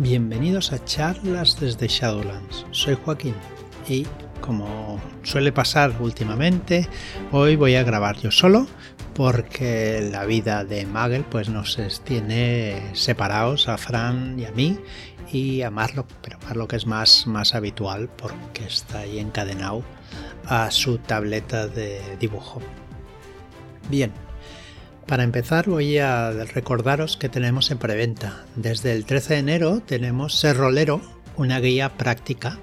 Bienvenidos a charlas desde Shadowlands. Soy Joaquín y como suele pasar últimamente, hoy voy a grabar yo solo porque la vida de Magel pues nos tiene separados a Fran y a mí y a Marlo, pero Marlo que es más, más habitual porque está ahí encadenado a su tableta de dibujo. Bien, para empezar voy a recordaros que tenemos en preventa. Desde el 13 de enero tenemos Serrolero, una guía práctica,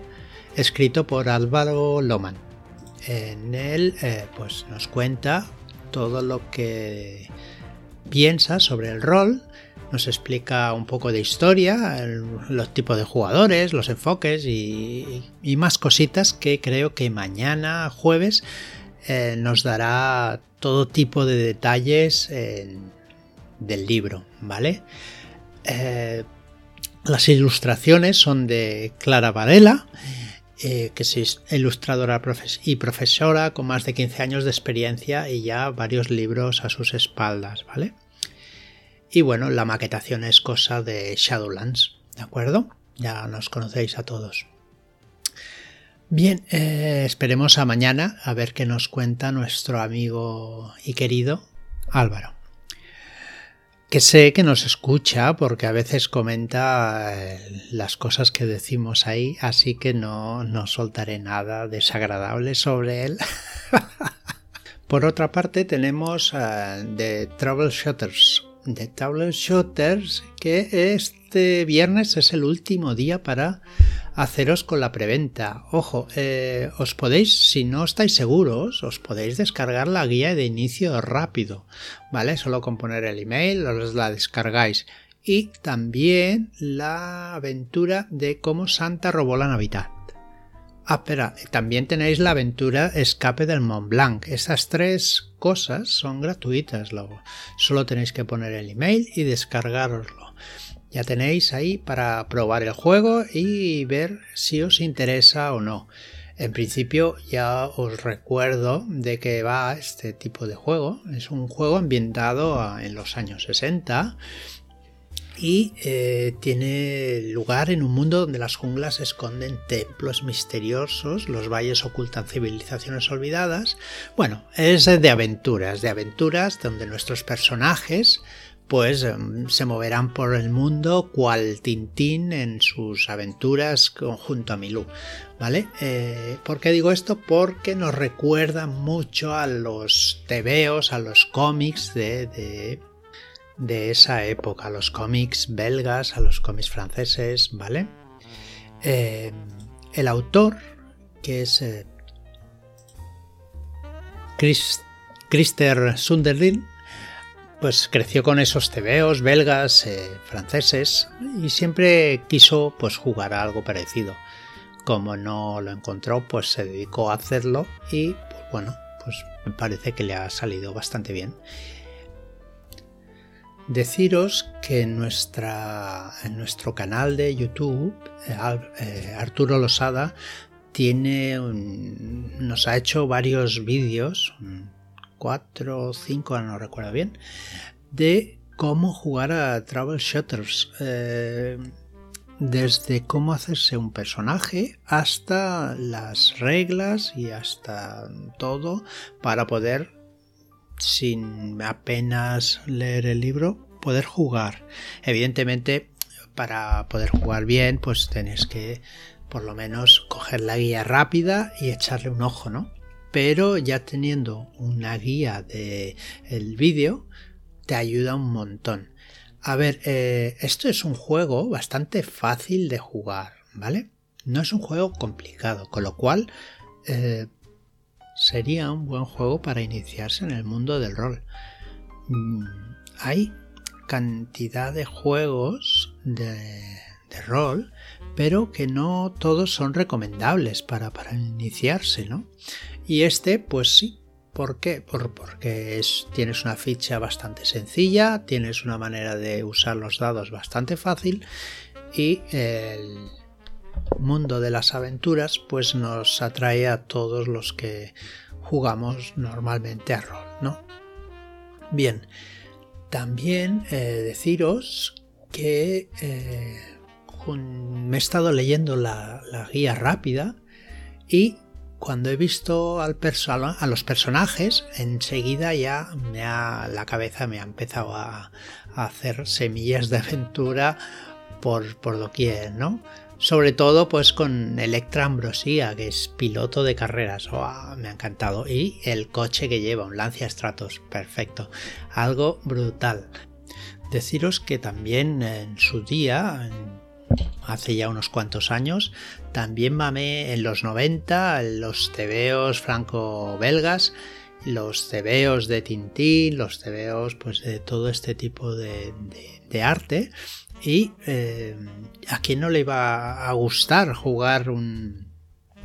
escrito por Álvaro Loman. En él eh, pues nos cuenta todo lo que piensa sobre el rol, nos explica un poco de historia, los tipos de jugadores, los enfoques y, más cositas que creo que mañana jueves eh, nos dará todo tipo de detalles del libro, ¿vale? Eh, las ilustraciones son de Clara Varela, eh, que es ilustradora y profesora con más de 15 años de experiencia y ya varios libros a sus espaldas, ¿vale? Y bueno, la maquetación es cosa de Shadowlands, ¿de acuerdo? Ya nos conocéis a todos. Bien, eh, esperemos a mañana a ver qué nos cuenta nuestro amigo y querido Álvaro. Que sé que nos escucha porque a veces comenta eh, las cosas que decimos ahí, así que no, no soltaré nada desagradable sobre él. Por otra parte tenemos uh, The Troubleshooters, de Troubleshooters que este viernes es el último día para haceros con la preventa. Ojo, eh, os podéis, si no estáis seguros, os podéis descargar la guía de inicio rápido, ¿vale? Solo con poner el email os la descargáis. Y también la aventura de cómo Santa robó la Navidad. Ah, espera, también tenéis la aventura Escape del Mont Blanc. Esas tres cosas son gratuitas luego. Solo tenéis que poner el email y descargaroslo. Ya tenéis ahí para probar el juego y ver si os interesa o no. En principio ya os recuerdo de que va este tipo de juego. Es un juego ambientado en los años 60 y eh, tiene lugar en un mundo donde las junglas esconden templos misteriosos, los valles ocultan civilizaciones olvidadas. Bueno, es de aventuras, de aventuras donde nuestros personajes pues em, se moverán por el mundo cual Tintín en sus aventuras junto a Milú. ¿Vale? Eh, ¿Por qué digo esto? Porque nos recuerda mucho a los tebeos, a los cómics de, de, esa época, a los cómics belgas, a los cómics franceses, ¿vale? Eh, el autor, que es eh, Christer Sunderlin, pues creció con esos tebeos belgas, eh, franceses y siempre quiso pues jugar a algo parecido. Como no lo encontró, pues se dedicó a hacerlo y pues, bueno, pues me parece que le ha salido bastante bien. Deciros que en, nuestro canal de YouTube, eh, eh, Arturo Losada tiene nos ha hecho varios vídeos, 4 o 5, no recuerdo bien, de cómo jugar a Troubleshooters. Eh, desde cómo hacerse un personaje hasta las reglas y hasta todo para poder, sin apenas leer el libro, poder jugar. Evidentemente, para poder jugar bien, pues tenéis que por lo menos coger la guía rápida y echarle un ojo, ¿no? Pero ya teniendo una guía de el vídeo te ayuda un montón. A ver, eh, esto es un juego bastante fácil de jugar, ¿vale? No es un juego complicado, con lo cual eh, sería un buen juego para iniciarse en el mundo del rol. Mm, hay cantidad de juegos de, rol, pero que no todos son recomendables para, para iniciarse, ¿no? Y este, pues sí. ¿Por qué? porque tienes una ficha bastante sencilla, tienes una manera de usar los dados bastante fácil y el mundo de las aventuras pues nos atrae a todos los que jugamos normalmente a rol, ¿no? Bien, también eh, deciros que eh, me he estado leyendo la, guía rápida y cuando he visto al a los personajes, enseguida ya me ha, la cabeza me ha empezado a, hacer semillas de aventura por, por doquier, ¿no? Sobre todo pues con Electra Ambrosia, que es piloto de carreras. Oh, me ha encantado. Y el coche que lleva, un Lancia Stratos. Perfecto. Algo brutal. Deciros que también en su día, hace ya unos cuantos años, también mamé en los 90 los tebeos franco-belgas, los tebeos de Tintín, los tebeos pues de todo este tipo de, arte y eh, a quién no le iba a gustar jugar un,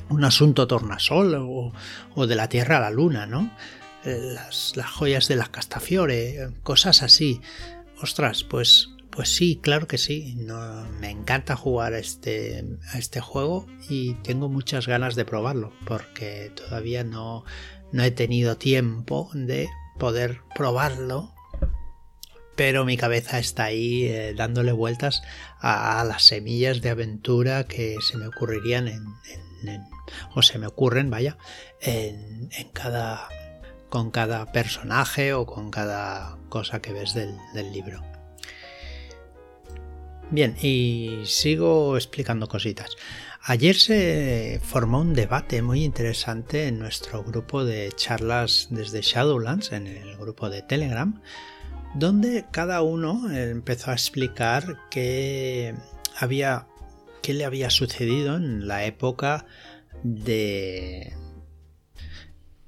un asunto tornasol o, o, de la Tierra a la Luna, ¿no? Eh, las, las joyas de las Castafiore, cosas así. Ostras, pues, pues sí, claro que sí. Me encanta jugar este, a este juego y tengo muchas ganas de probarlo porque todavía no, no he tenido tiempo de poder probarlo pero mi cabeza está ahí eh, dándole vueltas a, las semillas de aventura que se me ocurrirían en, o se me ocurren, vaya, en, cada con cada personaje o con cada cosa que ves del libro. Bien, y sigo explicando cositas. Ayer se formó un debate muy interesante en nuestro grupo de charlas desde Shadowlands, en el grupo de Telegram, donde cada uno empezó a explicar qué había qué le había sucedido en la época de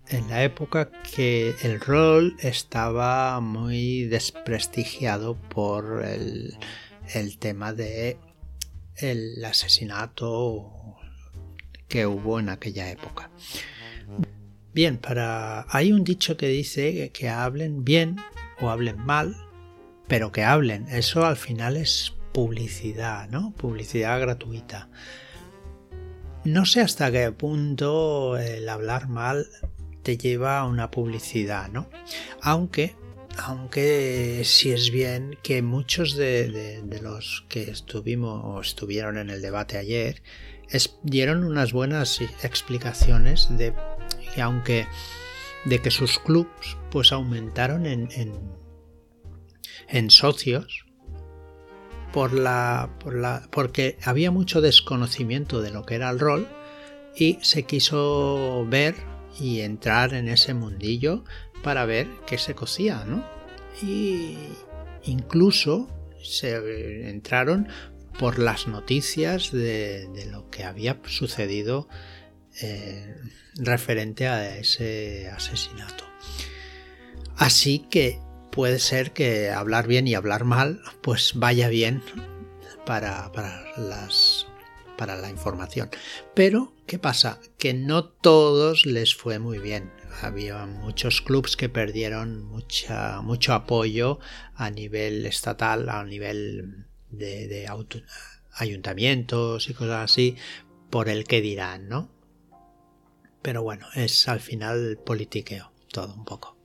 en la época que el rol estaba muy desprestigiado por el, el tema de el asesinato que hubo en aquella época. Bien, para hay un dicho que dice que hablen bien o hablen mal, pero que hablen. Eso al final es publicidad, ¿no? Publicidad gratuita. No sé hasta qué punto el hablar mal te lleva a una publicidad, ¿no? Aunque, aunque si es bien que muchos de, los que estuvimos o estuvieron en el debate ayer dieron unas buenas explicaciones de que aunque de que sus clubs pues aumentaron en, en, socios por la, por la, porque había mucho desconocimiento de lo que era el rol y se quiso ver y entrar en ese mundillo para ver qué se cocía, ¿no? Y incluso se entraron por las noticias de, lo que había sucedido eh, referente a ese asesinato. Así que puede ser que hablar bien y hablar mal pues vaya bien para, las para la información. Pero, ¿qué pasa? Que no todos les fue muy bien. Había muchos clubs que perdieron mucha, mucho apoyo a nivel estatal, a nivel de, ayuntamientos y cosas así, por el que dirán, ¿no? Pero bueno, es al final politiqueo, todo un poco.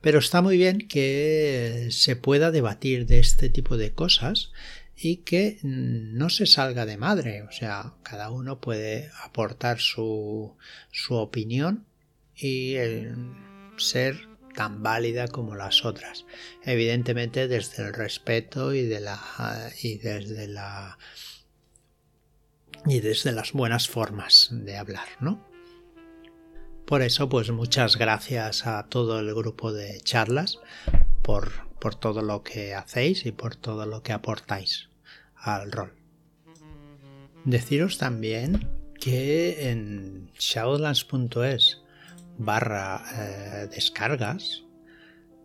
Pero está muy bien que se pueda debatir de este tipo de cosas y que no se salga de madre. O sea, cada uno puede aportar su, su opinión y ser tan válida como las otras. Evidentemente desde el respeto y, de la, y desde la y desde las buenas formas de hablar, ¿no? Por eso, pues muchas gracias a todo el grupo de charlas por, por todo lo que hacéis y por todo lo que aportáis al rol. Deciros también que en shadowlands.es barra eh, descargas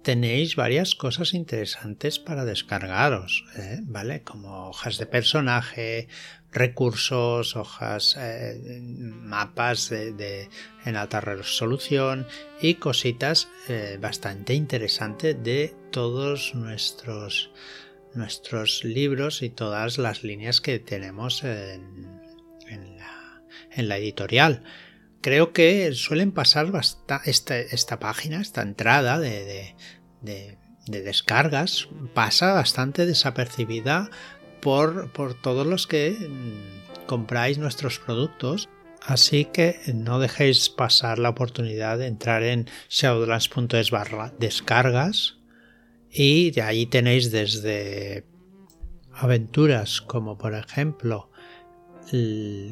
tenéis varias cosas interesantes para descargaros, ¿eh? ¿vale? Como hojas de personaje, recursos, hojas, eh, mapas de, en alta resolución y cositas bastante interesantes de todos nuestros nuestros libros y todas las líneas que tenemos en, la, editorial. Creo que suelen pasar esta, esta página, esta entrada de, de descargas pasa bastante desapercibida por, por todos los que mm, compráis nuestros productos. Así que no dejéis pasar la oportunidad de entrar en shadowlands.es barra descargas y de ahí tenéis desde aventuras como por ejemplo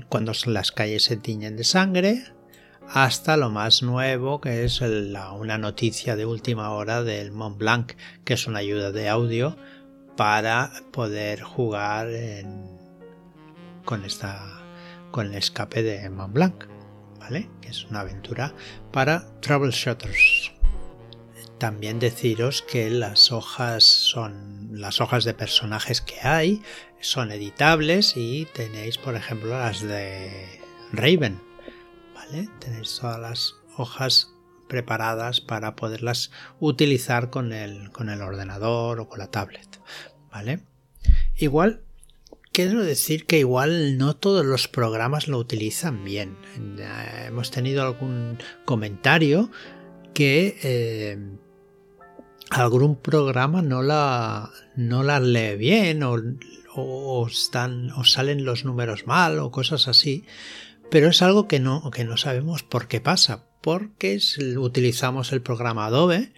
cuando las calles se tiñen de sangre, hasta lo más nuevo que es una noticia de última hora del Mont Blanc, que es una ayuda de audio para poder jugar con esta con el escape de Mont Blanc, ¿vale? Que es una aventura para troubleshooters. También deciros que las hojas son las hojas de personajes que hay son editables y tenéis por ejemplo las de Raven, ¿vale? Tenéis todas las hojas preparadas para poderlas utilizar con el, con el ordenador o con la tablet, ¿vale? Igual quiero decir que igual no todos los programas lo utilizan bien. hemos tenido algún comentario que eh, algún programa no la, no la lee bien o, o, o salen los números mal o cosas así, pero es algo que no, que no sabemos por qué pasa, porque utilizamos el programa Adobe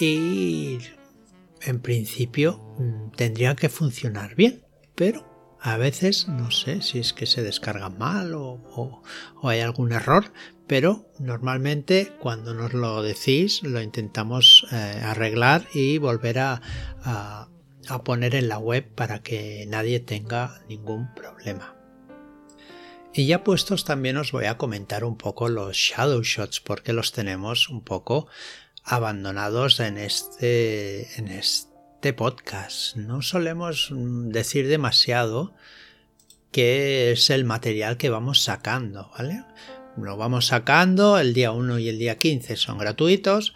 y en principio mm, tendría que funcionar bien, pero a veces no sé si es que se descarga mal o, hay algún error, pero normalmente cuando nos lo decís lo intentamos eh, arreglar y volver a, poner en la web para que nadie tenga ningún problema. Y ya puestos también os voy a comentar un poco los shadow shots porque los tenemos un poco abandonados en este en este podcast. No solemos decir demasiado que es el material que vamos sacando, ¿vale? Lo vamos sacando, el día 1 y el día 15 son gratuitos,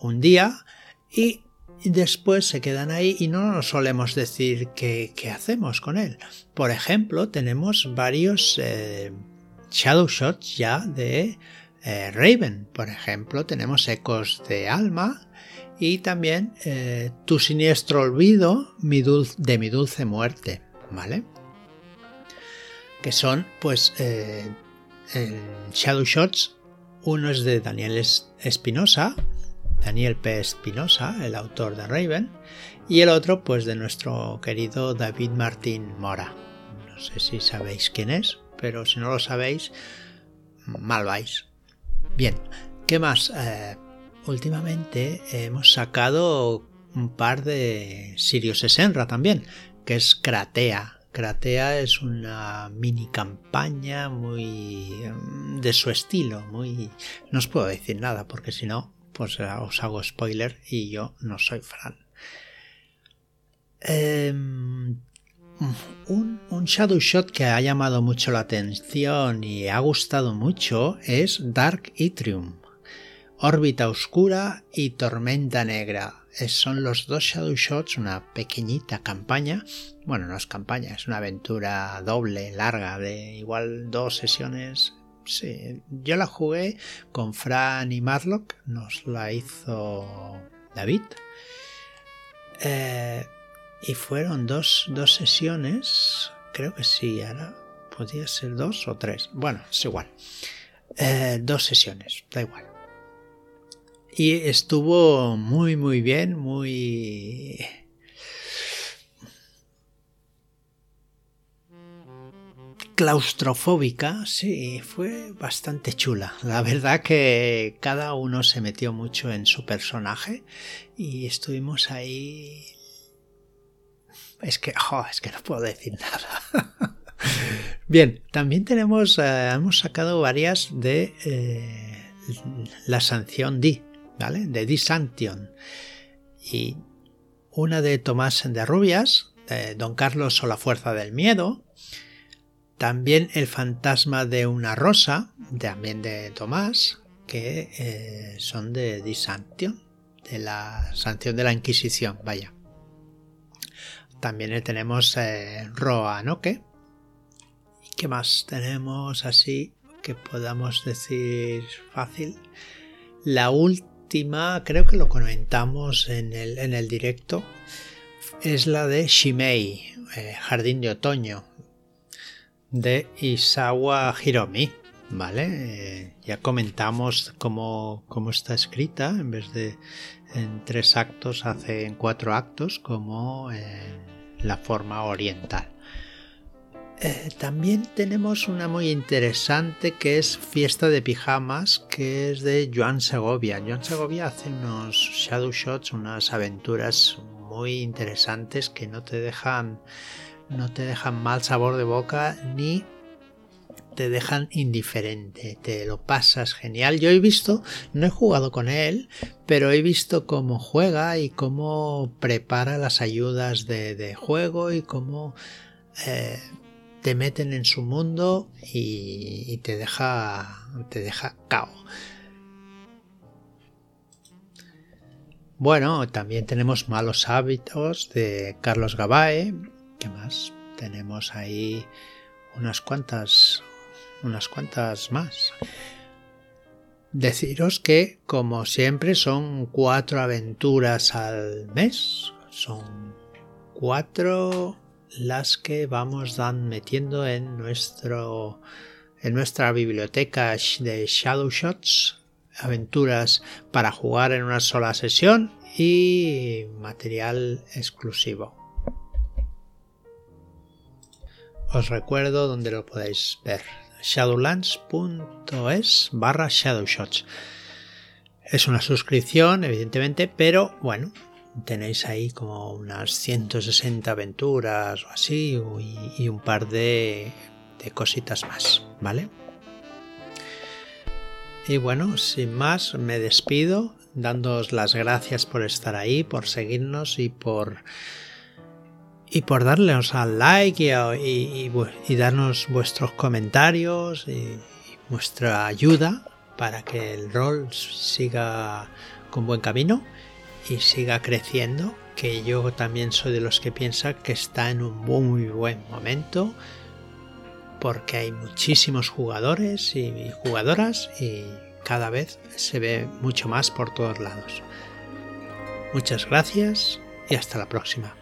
un día, y después se quedan ahí y no nos solemos decir qué, hacemos con él. Por ejemplo, tenemos varios eh, shadow shots ya de eh, Raven. Por ejemplo, tenemos ecos de alma y también eh, tu siniestro olvido de mi dulce muerte, ¿vale? Que son, pues, shadow shots. Uno es de Daniel Espinosa, Daniel P. Espinosa, el autor de Raven, y el otro pues de nuestro querido David Martín Mora. No sé si sabéis quién es, pero si no lo sabéis, mal vais. Bien, ¿qué más? Eh, últimamente hemos sacado un par de Sirius Esenra también, que es Kratea. Kratea es una mini campaña muy mm, de su estilo, muy... No os puedo decir nada porque si no pues eh, os hago spoiler y yo no soy Fran. Em, un, shadow shot que ha llamado mucho la atención y ha gustado mucho es Dark Itrium. Órbita oscura y tormenta negra. Son los dos shadow shots, una pequeñita campaña. Bueno, no es campaña, es una aventura doble, larga, de igual dos sesiones Sí, yo la jugué con Fran y Marlock, nos la hizo David. Eh, y fueron dos, sesiones, creo que sí, ahora podía ser dos o tres. Bueno, es igual. Eh, dos sesiones, da igual. Y estuvo muy, muy bien, muy claustrofóbica, sí, fue bastante chula. La verdad que cada uno se metió mucho en su personaje y estuvimos ahí... Es que, es que no puedo decir nada. Bien, también tenemos, eh, hemos sacado varias de eh, la sanción D, De D Sanction. Y una de Tomás de Rubias, de Don Carlos o la Fuerza del Miedo, también el fantasma de una rosa, también de Tomás, que eh, son de Disantion, de la sanción de la Inquisición, vaya. También tenemos eh, Roanoke. ¿Y qué más tenemos así que podamos decir fácil? La última, creo que lo comentamos en el, en el directo, es la de Shimei, eh, Jardín de Otoño de Isawa Hiromi. ¿Vale? Eh, ya comentamos cómo, cómo, está escrita, en vez de en tres actos, hace en cuatro actos, como la forma oriental. Eh, también tenemos una muy interesante que es Fiesta de Pijamas, que es de Joan Segovia. Joan Segovia hace unos shadow shots, unas aventuras muy interesantes que no te dejan, no te dejan mal sabor de boca ni te dejan indiferente, te lo pasas genial. Yo he visto, no he jugado con él, pero he visto cómo juega y cómo prepara las ayudas de, juego y cómo eh, te meten en su mundo y, te deja te deja cao. Bueno, también tenemos Malos Hábitos de Carlos Gabae. ¿Qué más? Tenemos ahí unas cuantas unas cuantas más. Deciros que, como siempre, son cuatro aventuras al mes. Son cuatro las que vamos dan metiendo en nuestro en nuestra biblioteca de Shadow Shots, aventuras para jugar en una sola sesión y material exclusivo. Os recuerdo donde lo podéis ver, shadowlands.es barra shadowshots. Es una suscripción, evidentemente, pero bueno, tenéis ahí como unas 160 aventuras o así y, un par de, cositas más, ¿vale? Y bueno, sin más, me despido dándoos las gracias por estar ahí, por seguirnos y por y por al like y, y, darnos vuestros comentarios y, vuestra ayuda para que el rol siga con buen camino y siga creciendo, que yo también soy de los que piensa que está en un muy buen momento, porque hay muchísimos jugadores y jugadoras y cada vez se ve mucho más por todos lados. Muchas gracias y hasta la próxima.